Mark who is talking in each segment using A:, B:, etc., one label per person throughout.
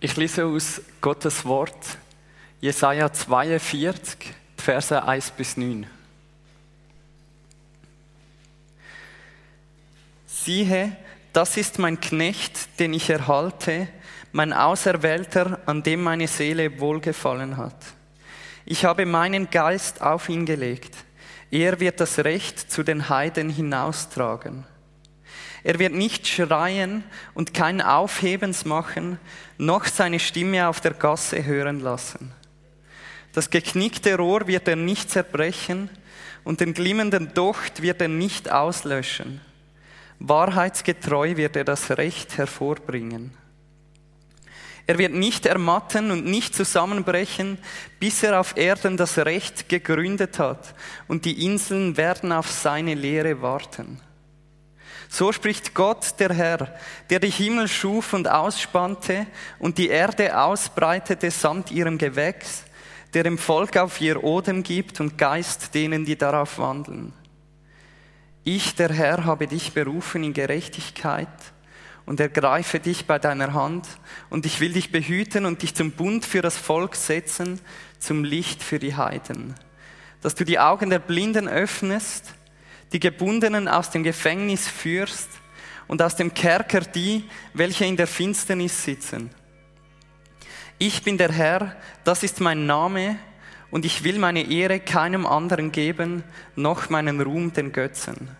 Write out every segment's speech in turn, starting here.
A: Ich lese aus Gottes Wort, Jesaja 42, Verse 1 bis 9. Siehe, das ist mein Knecht, den ich erhalte, mein Auserwählter, an dem meine Seele wohlgefallen hat. Ich habe meinen Geist auf ihn gelegt. Er wird das Recht zu den Heiden hinaustragen. Er wird nicht schreien und kein Aufhebens machen, noch seine Stimme auf der Gasse hören lassen. Das geknickte Rohr wird er nicht zerbrechen und den glimmenden Docht wird er nicht auslöschen. Wahrheitsgetreu wird er das Recht hervorbringen. Er wird nicht ermatten und nicht zusammenbrechen, bis er auf Erden das Recht gegründet hat und die Inseln werden auf seine Lehre warten. So spricht Gott, der Herr, der die Himmel schuf und ausspannte und die Erde ausbreitete samt ihrem Gewächs, der dem Volk auf ihr Odem gibt und Geist denen, die darauf wandeln. Ich, der Herr, habe dich berufen in Gerechtigkeit und ergreife dich bei deiner Hand und ich will dich behüten und dich zum Bund für das Volk setzen, zum Licht für die Heiden, dass du die Augen der Blinden öffnest die Gebundenen aus dem Gefängnis führst und aus dem Kerker die, welche in der Finsternis sitzen. Ich bin der Herr, das ist mein Name, und ich will meine Ehre keinem anderen geben, noch meinen Ruhm den Götzen.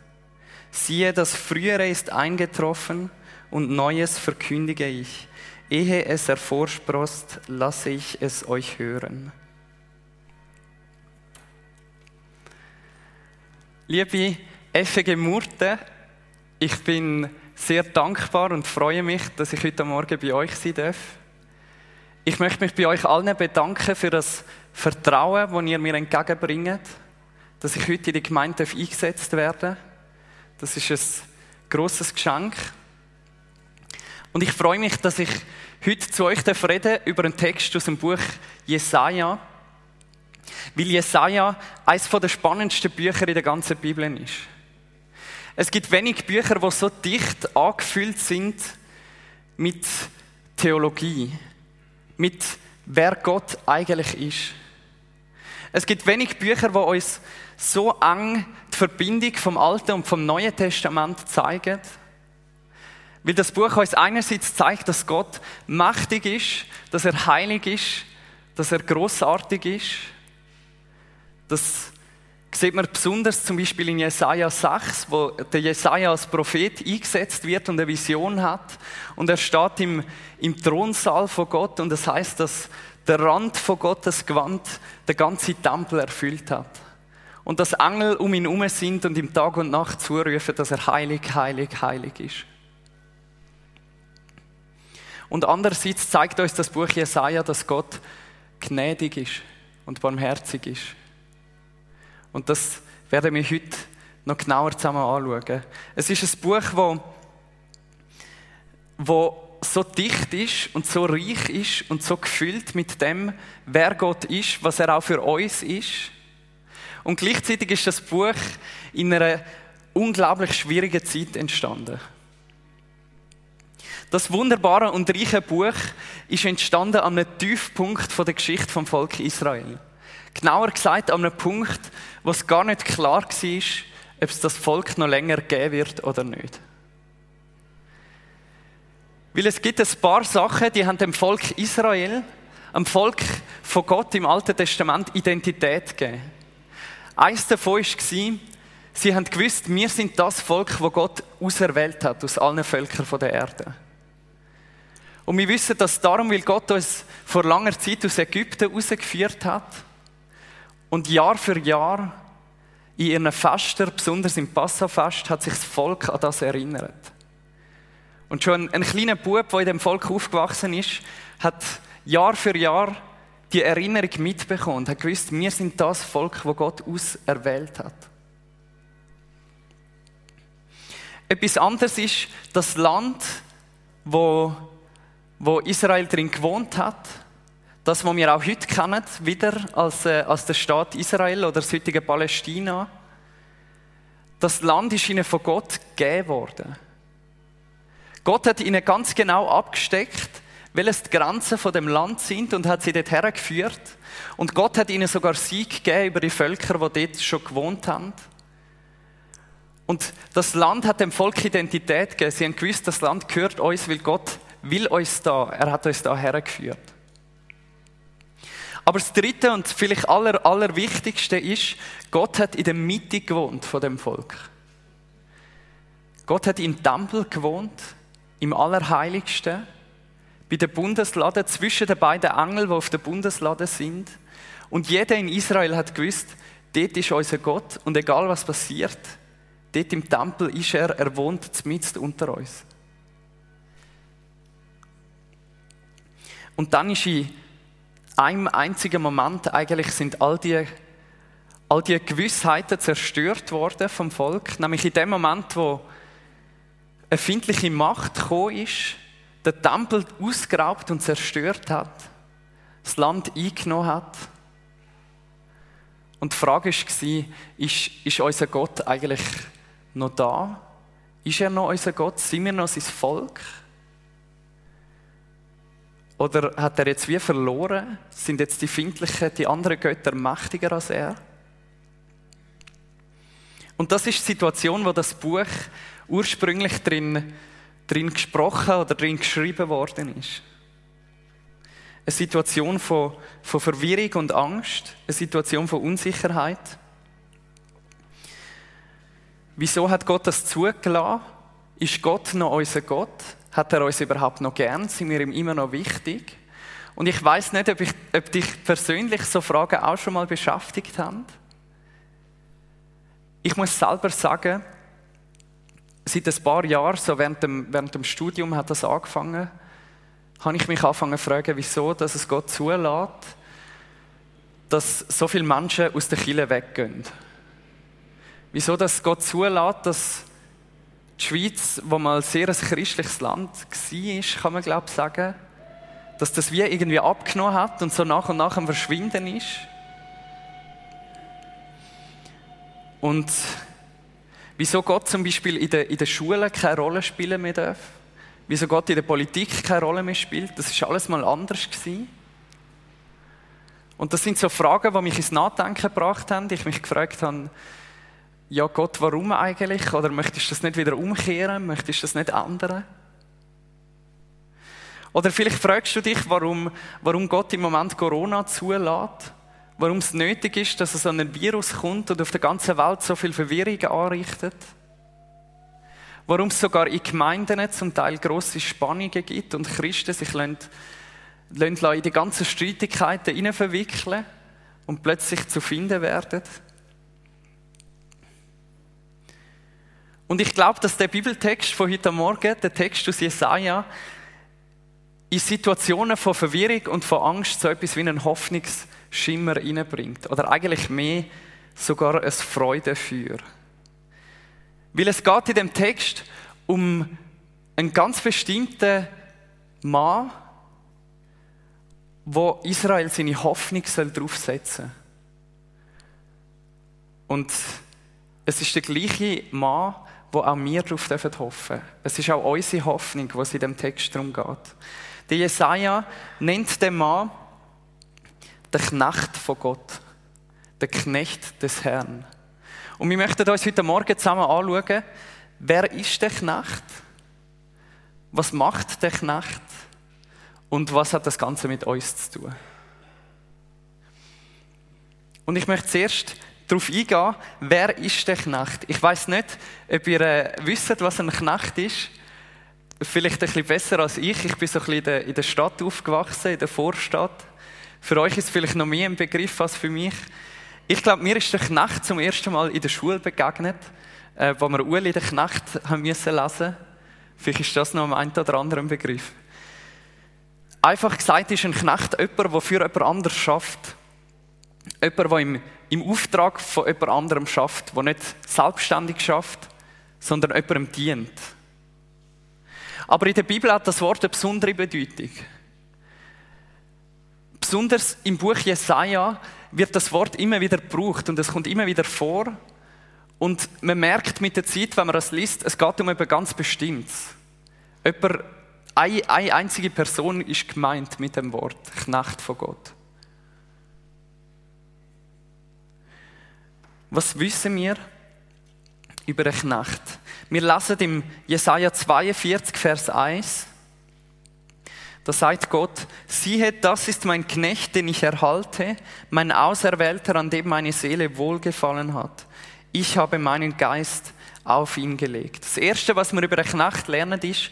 A: Siehe, das Frühere ist eingetroffen, und Neues verkündige ich. Ehe es hervorsprost, lasse ich es euch hören. Liebe FG Murten, ich bin sehr dankbar und freue mich, dass ich heute Morgen bei euch sein darf. Ich möchte mich bei euch allen bedanken für das Vertrauen, das ihr mir entgegenbringt, dass ich heute in die Gemeinde eingesetzt werde. Das ist ein großes Geschenk. Und ich freue mich, dass ich heute zu euch reden über einen Text aus dem Buch Jesaja. Weil Jesaja eines der spannendsten Bücher in der ganzen Bibel ist. Es gibt wenig Bücher, die so dicht angefüllt sind mit Theologie, mit wer Gott eigentlich ist. Es gibt wenig Bücher, die uns so eng die Verbindung vom Alten und vom Neuen Testament zeigen. Weil das Buch uns einerseits zeigt, dass Gott mächtig ist, dass er heilig ist, dass er großartig ist das sieht man besonders zum Beispiel in Jesaja 6, wo der Jesaja als Prophet eingesetzt wird und eine Vision hat. Und er steht im, im Thronsaal von Gott und das heißt, dass der Rand von Gottes Gewand den ganzen Tempel erfüllt hat. Und dass Engel um ihn herum sind und ihm Tag und Nacht zurufen, dass er heilig, heilig, heilig ist. Und andererseits zeigt uns das Buch Jesaja, dass Gott gnädig ist und barmherzig ist. Und das werden wir heute noch genauer zusammen anschauen. Es ist ein Buch, wo, wo so dicht ist und so reich ist und so gefüllt mit dem, wer Gott ist, was er auch für uns ist. Und gleichzeitig ist das Buch in einer unglaublich schwierigen Zeit entstanden. Das wunderbare und reiche Buch ist entstanden an einem Tiefpunkt der Geschichte vom Volk Israel. Genauer gesagt an einem Punkt, wo es gar nicht klar war, ob es das Volk noch länger geben wird oder nicht. Weil es gibt ein paar Sachen, die haben dem Volk Israel, am Volk von Gott im Alten Testament Identität gegeben. Eins davon war, sie haben gewusst, wir sind das Volk, das Gott auserwählt hat aus allen Völkern der Erde. Und wir wissen das darum, weil Gott uns vor langer Zeit aus Ägypten herausgeführt hat und Jahr für Jahr in ihren Festen, besonders im Passafest, hat sich das Volk an das erinnert. Und schon ein kleiner Bub, der in dem Volk aufgewachsen ist, hat Jahr für Jahr die Erinnerung mitbekommen und hat gewusst, wir sind das Volk, wo Gott auserwählt hat. Etwas anderes ist das Land, wo, wo Israel drin gewohnt hat, das, was wir auch heute kennen, wieder als, äh, als der Staat Israel oder das heutige Palästina. Das Land ist ihnen von Gott gegeben worden. Gott hat ihnen ganz genau abgesteckt, welches die Grenzen von dem Land sind und hat sie dort hergeführt. Und Gott hat ihnen sogar Sieg gegeben über die Völker, die dort schon gewohnt haben. Und das Land hat dem Volk Identität gegeben. Sie haben gewusst, das Land gehört uns, weil Gott will uns da. Er hat uns da hergeführt. Aber das Dritte und vielleicht aller, allerwichtigste ist, Gott hat in der Mitte gewohnt von dem Volk. Gott hat im Tempel gewohnt, im Allerheiligsten, bei der Bundeslade, zwischen den beiden Engeln, die auf der Bundeslade sind. Und jeder in Israel hat gewusst, dort ist unser Gott und egal was passiert, dort im Tempel ist er, er wohnt mitten unter uns. Und dann ist in einem einzigen Moment eigentlich sind all die, all die Gewissheiten zerstört worden vom Volk. Nämlich in dem Moment, wo eine findliche Macht gekommen ist, den Tempel ausgeraubt und zerstört hat, das Land eingenommen hat. Und die Frage war, ist, ist unser Gott eigentlich noch da? Ist er noch unser Gott? Sind wir noch sein Volk? Oder hat er jetzt wie verloren? Sind jetzt die Findlichen, die anderen Götter mächtiger als er? Und das ist die Situation, wo das Buch ursprünglich drin, drin gesprochen oder drin geschrieben worden ist. Eine Situation von, von Verwirrung und Angst, eine Situation von Unsicherheit. Wieso hat Gott das zugelassen? Ist Gott noch unser Gott? Hat er uns überhaupt noch gern? Sind wir ihm immer noch wichtig? Und ich weiß nicht, ob, ich, ob dich persönlich so Fragen auch schon mal beschäftigt haben. Ich muss selber sagen, seit ein paar Jahren, so während dem, während dem Studium hat das angefangen, habe ich mich angefangen zu fragen, wieso dass es Gott zulässt, dass so viele Menschen aus der Kirche weggehen. Wieso dass Gott zulässt, dass die Schweiz, wo mal sehr ein christliches Land war, kann man glaube ich sagen, dass das wie irgendwie abgenommen hat und so nach und nach am Verschwinden ist. Und wieso Gott zum Beispiel in der, in der Schule keine Rolle spielen mehr darf, wieso Gott in der Politik keine Rolle mehr spielt, das ist alles mal anders gewesen. Und das sind so Fragen, die mich ins Nachdenken gebracht haben, ich mich gefragt habe, ja Gott, warum eigentlich? Oder möchtest du das nicht wieder umkehren? Möchtest du das nicht ändern? Oder vielleicht fragst du dich, warum, warum Gott im Moment Corona zulässt. Warum es nötig ist, dass so ein Virus kommt und auf der ganzen Welt so viel Verwirrung anrichtet. Warum es sogar in Gemeinden zum Teil grosse Spannungen gibt und Christen sich lassen, lassen in die ganzen Streitigkeiten verwickeln und plötzlich zu finden werden. Und ich glaube, dass der Bibeltext von heute Morgen, der Text aus Jesaja, in Situationen von Verwirrung und von Angst so etwas wie einen Hoffnungsschimmer reinbringt. Oder eigentlich mehr sogar ein Freude für. Weil es geht in dem Text um einen ganz bestimmten Mann, wo Israel seine Hoffnung soll draufsetzen Und es ist der gleiche Mann, wo auch wir darauf hoffen dürfen. Es ist auch unsere Hoffnung, was in dem Text darum geht. Der Jesaja nennt den Mann der Knecht von Gott, der Knecht des Herrn. Und wir möchten uns heute Morgen zusammen anschauen, wer ist der Knecht? Was macht der Knecht? Und was hat das Ganze mit uns zu tun? Und ich möchte zuerst darauf eingehen, wer ist der Knecht? Ich weiß nicht, ob ihr äh, wisst, was ein Knecht ist. Vielleicht ein bisschen besser als ich. Ich bin so ein bisschen in der, Stadt aufgewachsen, in der Vorstadt. Für euch ist vielleicht noch mehr ein Begriff als für mich. Ich glaube, mir ist der Knecht zum ersten Mal in der Schule begegnet, äh, wo wir Uli den Knecht haben müssen lesen. Vielleicht ist das noch ein einen oder anderen Begriff. Einfach gesagt ist ein Knecht jemand, der für jemand anders schafft. Jemand, der im im Auftrag von jemand anderem schafft, der nicht selbstständig schafft, sondern jemandem dient. Aber in der Bibel hat das Wort eine besondere Bedeutung. Besonders im Buch Jesaja wird das Wort immer wieder gebraucht und es kommt immer wieder vor. Und man merkt mit der Zeit, wenn man das liest, es geht um etwas ganz Bestimmtes. Jemand, eine, eine einzige Person ist gemeint mit dem Wort Knecht von Gott. Was wissen wir über den Knecht? Wir lesen im Jesaja 42, Vers 1. Da sagt Gott, siehe, das ist mein Knecht, den ich erhalte, mein Auserwählter, an dem meine Seele wohlgefallen hat. Ich habe meinen Geist auf ihn gelegt. Das Erste, was wir über den Knecht lernen, ist,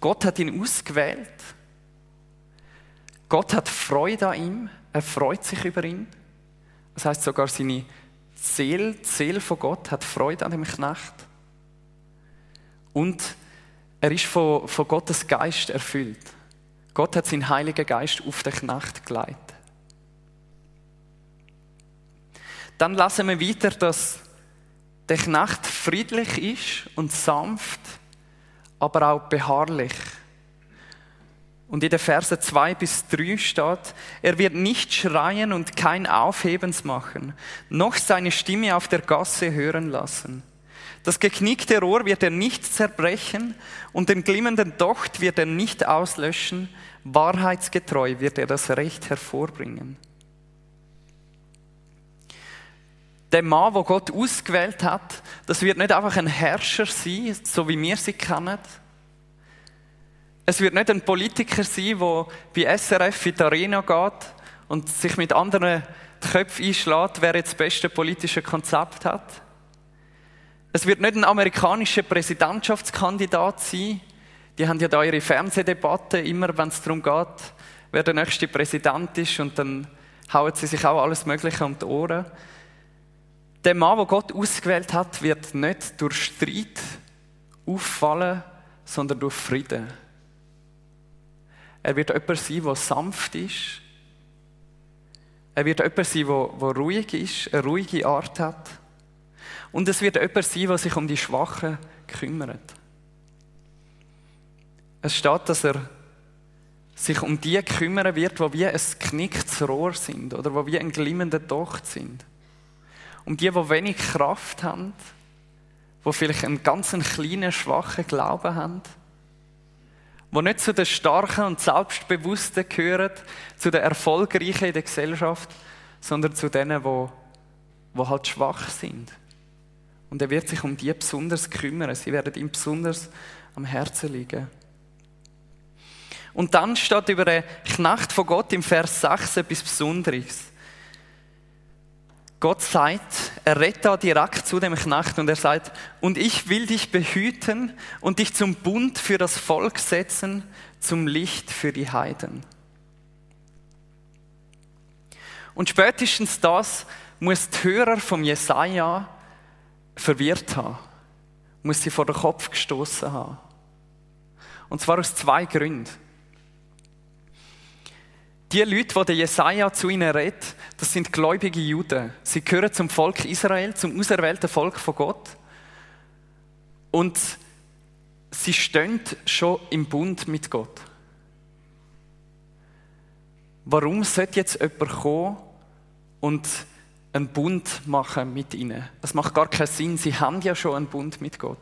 A: Gott hat ihn ausgewählt. Gott hat Freude an ihm. Er freut sich über ihn. Das heißt sogar seine Seele, die Seele von Gott hat Freude an dem Knecht. Und er ist von, von Gottes Geist erfüllt. Gott hat seinen Heiligen Geist auf den Knecht geleitet. Dann lassen wir weiter, dass der Knecht friedlich ist und sanft, aber auch beharrlich. Und in den Versen 2 bis 3 steht, er wird nicht schreien und kein Aufhebens machen, noch seine Stimme auf der Gasse hören lassen. Das geknickte Rohr wird er nicht zerbrechen und den glimmenden Docht wird er nicht auslöschen, wahrheitsgetreu wird er das Recht hervorbringen. Der Mann, wo Gott ausgewählt hat, das wird nicht einfach ein Herrscher sein, so wie wir sie kennen. Es wird nicht ein Politiker sein, der bei SRF in die Arena geht und sich mit anderen die Köpfe einschlägt, wer jetzt das beste politische Konzept hat. Es wird nicht ein amerikanischer Präsidentschaftskandidat sein. Die haben ja da ihre Fernsehdebatte, immer wenn es darum geht, wer der nächste Präsident ist und dann hauen sie sich auch alles Mögliche um die Ohren. Der Mann, den Gott ausgewählt hat, wird nicht durch Streit auffallen, sondern durch Frieden. Er wird jemand sein, der sanft ist. Er wird jemand sein, der, ruhig ist, eine ruhige Art hat. Und es wird jemand sein, der sich um die Schwachen kümmert. Es steht, dass er sich um die kümmern wird, die wie ein geknicktes Rohr sind oder die wie ein glimmender Docht sind. Um die, die wenig Kraft haben, die vielleicht einen ganz kleinen, schwachen Glauben haben, die nicht zu den Starken und Selbstbewussten gehören, zu den Erfolgreichen in der Gesellschaft, sondern zu denen, die, die halt schwach sind. Und er wird sich um die besonders kümmern. Sie werden ihm besonders am Herzen liegen. Und dann steht über den Knecht von Gott im Vers 6 etwas Besonderes. Gott sagt, er redet da direkt zu dem Knecht und er sagt, und ich will dich behüten und dich zum Bund für das Volk setzen, zum Licht für die Heiden. Und spätestens das muss die Hörer vom Jesaja verwirrt haben, muss sie vor den Kopf gestoßen haben. Und zwar aus zwei Gründen. Die Leute, die der Jesaja zu ihnen redet, das sind gläubige Juden. Sie gehören zum Volk Israel, zum auserwählten Volk von Gott. Und sie stehen schon im Bund mit Gott. Warum sollte jetzt jemand kommen und einen Bund machen mit ihnen. Das macht gar keinen Sinn. Sie haben ja schon einen Bund mit Gott.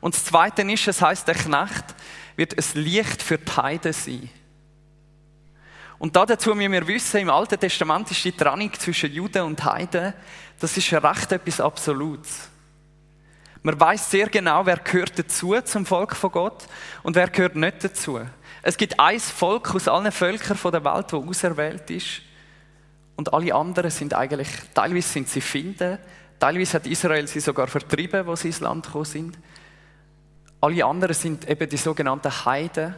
A: Und das Zweite ist, es heißt, der Knecht wird ein Licht für die Heiden sein. Und dazu müssen wir wissen, im Alten Testament ist die Trennung zwischen Juden und Heiden, das ist recht etwas Absolutes. Man weiß sehr genau, wer gehört dazu zum Volk von Gott und wer gehört nicht dazu. Es gibt ein Volk aus allen Völkern der Welt, das auserwählt ist. Und alle anderen sind eigentlich, teilweise sind sie finden, teilweise hat Israel sie sogar vertrieben, wo sie ins Land gekommen sind. Alle anderen sind eben die sogenannten Heiden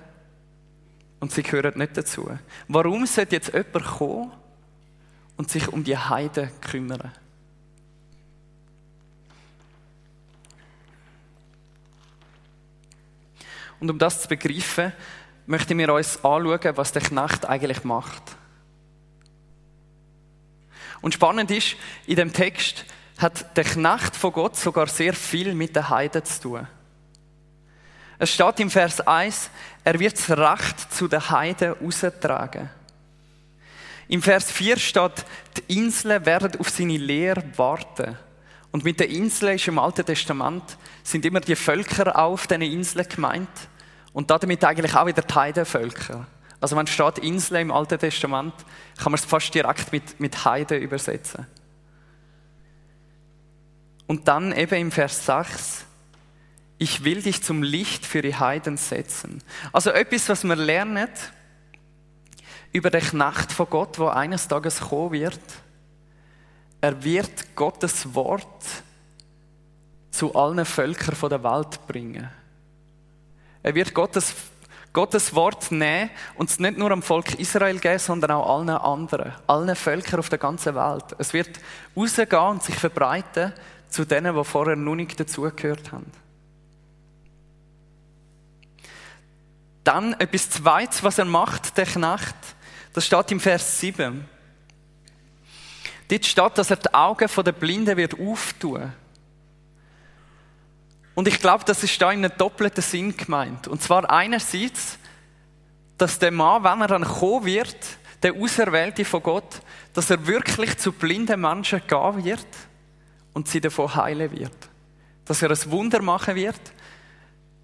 A: und sie gehören nicht dazu. Warum sollte jetzt jemand kommen und sich um die Heiden kümmern? Und um das zu begreifen, möchten wir uns anschauen, was der Knecht eigentlich macht. Und spannend ist, in dem Text hat der Knecht von Gott sogar sehr viel mit den Heiden zu tun. Es steht im Vers 1, er wird das Recht zu den Heiden austragen. Im Vers 4 steht, die Inseln werden auf seine Lehre warten. Und mit den Inseln ist im Alten Testament, sind immer die Völker auf diesen Inseln gemeint. Und damit eigentlich auch wieder die Heidenvölker. Also wenn steht Insel im Alten Testament, kann man es fast direkt mit, mit Heiden übersetzen. Und dann eben im Vers 6, ich will dich zum Licht für die Heiden setzen. Also etwas, was wir lernen über den Knecht von Gott, wo eines Tages kommen wird. Er wird Gottes Wort zu allen Völkern der Welt bringen. Er wird Gottes, Gottes Wort nehmen und es nicht nur am Volk Israel geben, sondern auch allen anderen, allen Völkern auf der ganzen Welt. Es wird rausgehen und sich verbreiten zu denen, die vorher noch nicht dazugehört haben. Dann etwas Zweites, was er macht, der Knecht, das steht im Vers 7. Dort steht, dass er die Augen der Blinden wird auftun. Und ich glaube, das ist da in einem doppelten Sinn gemeint. Und zwar einerseits, dass der Mann, wenn er dann kommen wird, der Auserwählte von Gott, dass er wirklich zu blinden Menschen gehen wird und sie davon heilen wird. Dass er ein Wunder machen wird,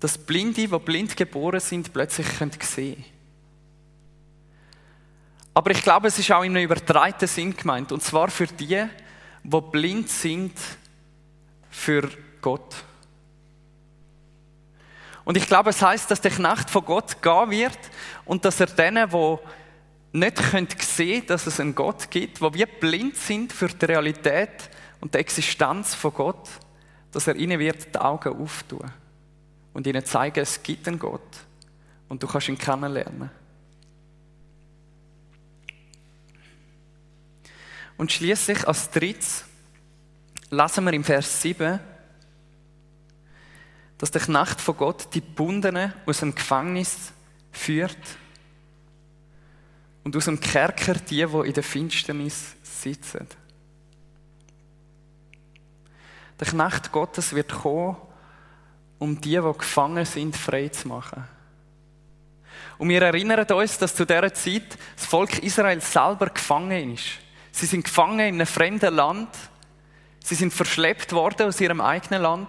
A: dass Blinde, die blind geboren sind, plötzlich sehen können. Aber ich glaube, es ist auch in einem übertreiten Sinn gemeint. Und zwar für die, die blind sind für Gott. Und ich glaube, es heißt, dass der Knecht von Gott gehen wird und dass er denen, die nicht sehen können, dass es einen Gott gibt, die wie blind sind für die Realität und die Existenz von Gott, dass er ihnen wird die Augen auftun und ihnen zeigen, es gibt einen Gott und du kannst ihn kennenlernen. Und schließlich als drittes lesen wir im Vers 7, dass der Knecht von Gott die Bundenen aus dem Gefängnis führt und aus dem Kerker die, die in der Finsternis sitzen. Der Knecht Gottes wird kommen, um die, die gefangen sind, frei zu machen. Und wir erinnern uns, dass zu dieser Zeit das Volk Israel selber gefangen ist. Sie sind gefangen in einem fremden Land. Sie sind verschleppt worden aus ihrem eigenen Land.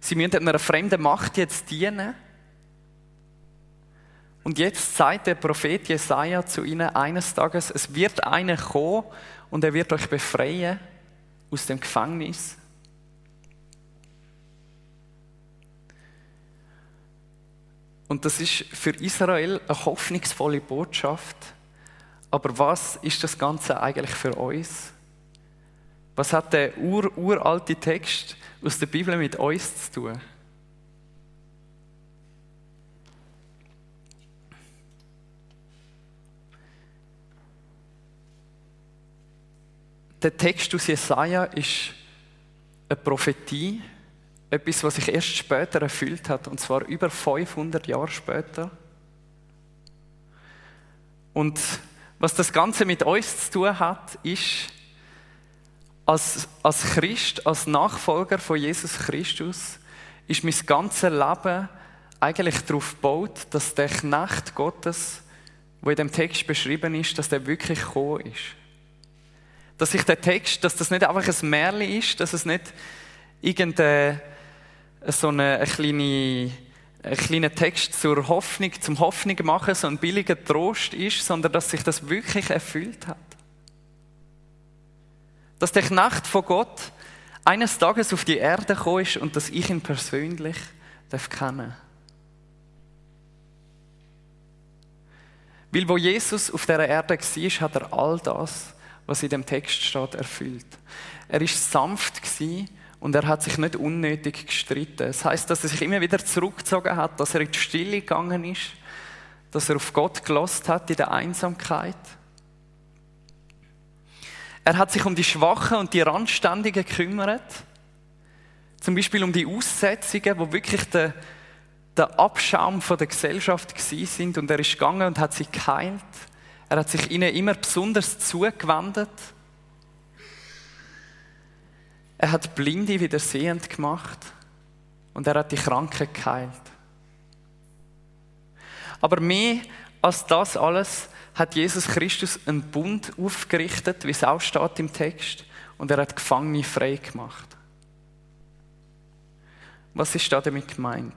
A: Sie müssen einer fremden Macht jetzt dienen. Und jetzt sagt der Prophet Jesaja zu ihnen eines Tages, es wird einer kommen und er wird euch befreien aus dem Gefängnis Und das ist für Israel eine hoffnungsvolle Botschaft. Aber was ist das Ganze eigentlich für uns? Was hat der ur uralte Text aus der Bibel mit uns zu tun? Der Text aus Jesaja ist eine Prophetie etwas, was sich erst später erfüllt hat, und zwar über 500 Jahre später. Und was das Ganze mit uns zu tun hat, ist, als, als Christ, als Nachfolger von Jesus Christus, ist mein ganzes Leben eigentlich darauf gebaut, dass der Knecht Gottes, wo in dem Text beschrieben ist, dass der wirklich gekommen ist. Dass sich der Text, dass das nicht einfach ein Märchen ist, dass es nicht irgendein so eine, eine kleine, ein kleiner Text zur Hoffnung, zum Hoffnung machen, so ein billiger Trost ist, sondern dass sich das wirklich erfüllt hat. Dass der Knecht von Gott eines Tages auf die Erde gekommen ist und dass ich ihn persönlich darf kennen Weil wo Jesus auf der Erde war, hat er all das, was in dem Text steht, erfüllt. Er ist sanft gewesen und er hat sich nicht unnötig gestritten. Das heißt, dass er sich immer wieder zurückgezogen hat, dass er in die Stille gegangen ist, dass er auf Gott gelost hat in der Einsamkeit. Er hat sich um die Schwachen und die Randständigen gekümmert. Zum Beispiel um die Aussetzungen, wo wirklich der, der Abschaum von der Gesellschaft sind und er ist gegangen und hat sie geheilt. Er hat sich ihnen immer besonders zugewendet. Er hat Blinde wieder sehend gemacht und er hat die Kranken geheilt. Aber mehr als das alles hat Jesus Christus einen Bund aufgerichtet, wie es auch steht im Text, und er hat Gefangene frei gemacht. Was ist da damit gemeint?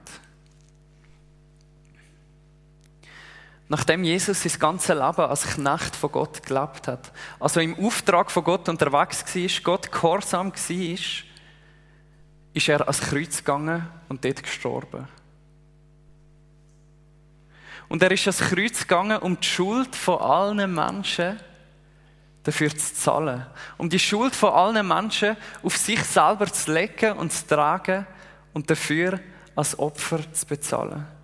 A: Nachdem Jesus sein ganzes Leben als Knecht von Gott gelebt hat, also im Auftrag von Gott unterwegs war, Gott gehorsam war, ist er ans Kreuz gegangen und dort gestorben. Und er ist ans Kreuz gegangen, um die Schuld von allen Menschen dafür zu zahlen. Um die Schuld von allen Menschen auf sich selber zu legen und zu tragen und dafür als Opfer zu bezahlen.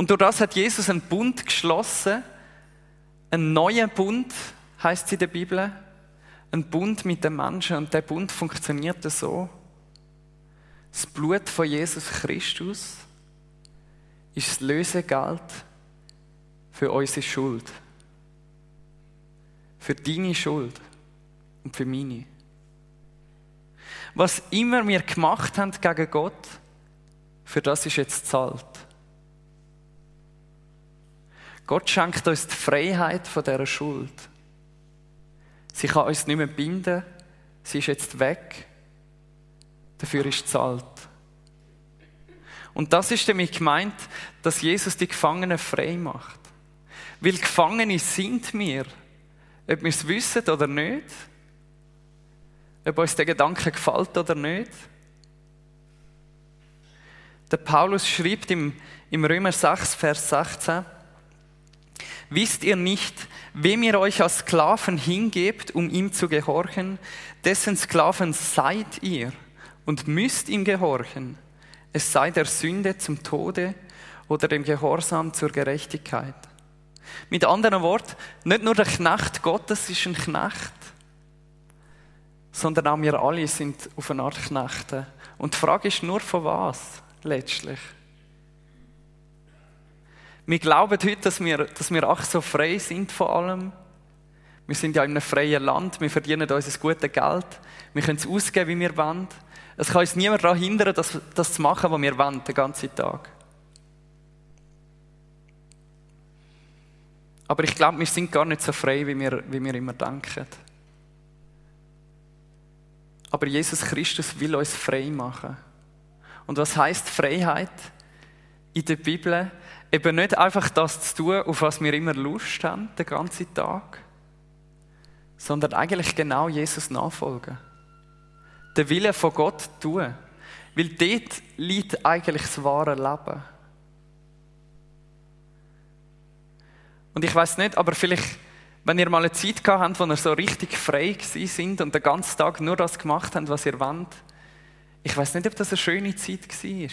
A: Und durch das hat Jesus einen Bund geschlossen, einen neuen Bund, heißt es in der Bibel, ein Bund mit den Menschen. Und der Bund funktioniert so. Das Blut von Jesus Christus ist das Lösegeld für unsere Schuld. Für deine Schuld und für meine. Was immer wir gemacht haben gegen Gott, für das ist jetzt zahlt. Gott schenkt uns die Freiheit von dieser Schuld. Sie kann uns nicht mehr binden, sie ist jetzt weg, dafür ist zahlt. Und das ist damit gemeint, dass Jesus die Gefangenen frei macht. Weil Gefangene sind wir, ob wir es wissen oder nicht, ob uns der Gedanke gefällt oder nicht. Der Paulus schreibt im, im Römer 6, Vers 16, Wisst ihr nicht, wem ihr euch als Sklaven hingebt, um ihm zu gehorchen, dessen Sklaven seid ihr und müsst ihm gehorchen, es sei der Sünde zum Tode oder dem Gehorsam zur Gerechtigkeit. Mit anderen Worten, nicht nur der Knecht Gottes ist ein Knecht, sondern auch wir alle sind auf eine Art Knechte. Und die Frage ist nur von was letztlich. Wir glauben heute, dass wir, dass wir ach so frei sind von allem. Wir sind ja in einem freien Land, wir verdienen uns ein gutes Geld, wir können es ausgeben, wie wir wollen. Es kann uns niemand daran hindern, das, das zu machen, was wir wollen, den ganzen Tag. Aber ich glaube, wir sind gar nicht so frei, wie wir, wie wir immer denken. Aber Jesus Christus will uns frei machen. Und was heißt Freiheit? In der Bibel eben nicht einfach das zu tun, auf was wir immer Lust haben, den ganzen Tag, sondern eigentlich genau Jesus nachfolgen. Den Willen von Gott tun. Weil dort liegt eigentlich das wahre Leben. Und ich weiß nicht, aber vielleicht, wenn ihr mal eine Zeit gehabt habt, wo ihr so richtig frei sind und den ganzen Tag nur das gemacht habt, was ihr wollt, ich weiß nicht, ob das eine schöne Zeit war.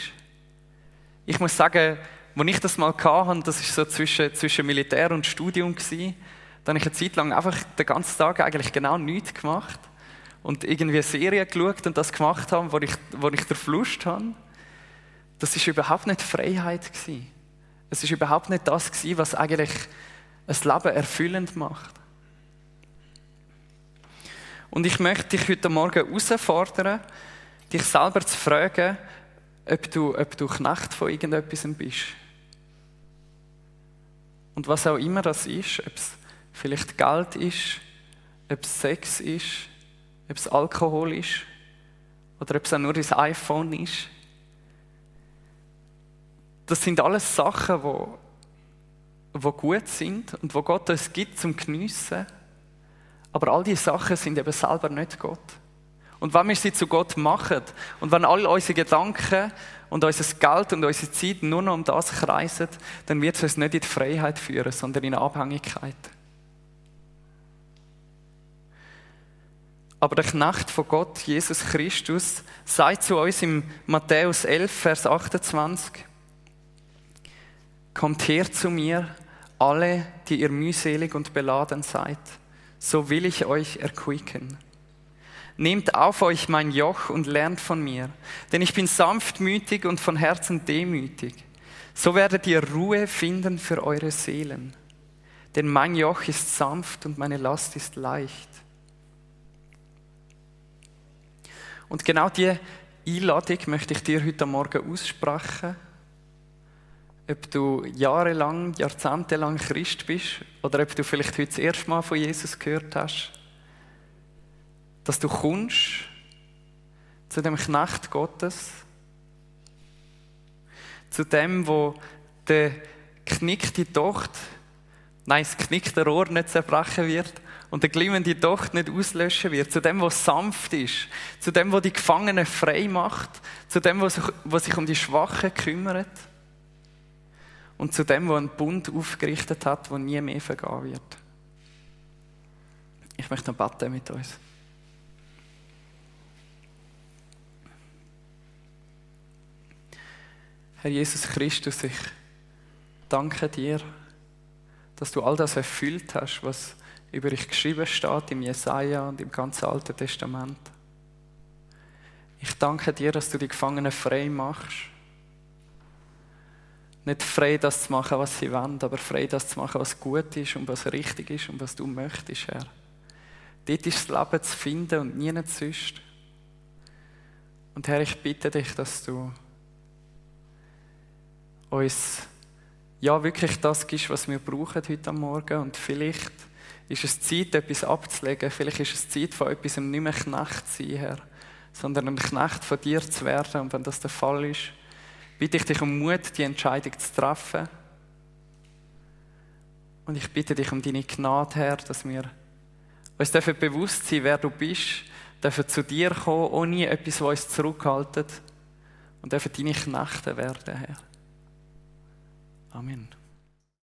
A: Ich muss sagen, als ich das mal hatte, das war so zwischen, zwischen Militär und Studium, gewesen, da habe ich eine Zeit lang einfach den ganzen Tag eigentlich genau nichts gemacht und irgendwie Serien geschaut und das gemacht habe, wo ich, wo ich den Lust habe. Das ist überhaupt nicht Freiheit gewesen. Es ist überhaupt nicht das gewesen, was eigentlich ein Leben erfüllend macht. Und ich möchte dich heute Morgen herausfordern, dich selber zu fragen, ob du, ob du Knecht von irgendetwas bist. Und was auch immer das ist, ob es vielleicht Geld ist, ob es Sex ist, ob es Alkohol ist oder ob es auch nur das iPhone ist. Das sind alles Sachen, wo, wo gut sind und wo Gott uns gibt zum Geniessen. Aber all diese Sachen sind eben selber nicht Gott. Und wenn wir sie zu Gott machen und wenn all unsere Gedanken und unser Geld und unsere Zeit nur noch um das kreisen, dann wird es uns nicht in die Freiheit führen, sondern in Abhängigkeit. Aber der Knecht von Gott, Jesus Christus, sagt zu uns im Matthäus 11, Vers 28, Kommt her zu mir, alle, die ihr mühselig und beladen seid, so will ich euch erquicken. Nehmt auf euch mein Joch und lernt von mir, denn ich bin sanftmütig und von Herzen demütig. So werdet ihr Ruhe finden für eure Seelen. Denn mein Joch ist sanft und meine Last ist leicht. Und genau diese Einladung möchte ich dir heute Morgen aussprechen. Ob du jahrelang, jahrzehntelang Christ bist oder ob du vielleicht heute das erste Mal von Jesus gehört hast dass du kommst zu dem Knecht Gottes, zu dem, wo der knickte Tochter, nein, das knickte Rohr nicht zerbrechen wird und der glimmende Tochter nicht auslöschen wird, zu dem, was sanft ist, zu dem, was die Gefangenen frei macht, zu dem, was sich, um die Schwachen kümmert und zu dem, was einen Bund aufgerichtet hat, der nie mehr vergehen wird. Ich möchte noch beten mit uns. Herr Jesus Christus, ich danke dir, dass du all das erfüllt hast, was über dich geschrieben steht im Jesaja und im ganzen Alten Testament. Ich danke dir, dass du die Gefangenen frei machst. Nicht frei, das zu machen, was sie wollen, aber frei, das zu machen, was gut ist und was richtig ist und was du möchtest, Herr. Dort ist das Leben zu finden und nie sonst. Und Herr, ich bitte dich, dass du uns ja wirklich das gibst, was wir brauchen heute Morgen. Und vielleicht ist es Zeit, etwas abzulegen. Vielleicht ist es Zeit, von etwas nicht mehr Knecht zu sein, Herr, sondern ein Knecht von dir zu werden. Und wenn das der Fall ist, bitte ich dich um Mut, die Entscheidung zu treffen. Und ich bitte dich um deine Gnade, Herr, dass wir uns dürfen bewusst sein, wer du bist, dürfen zu dir kommen, ohne etwas, was uns zurückhaltet und dürfen deine Knechte werden, Herr. Amen.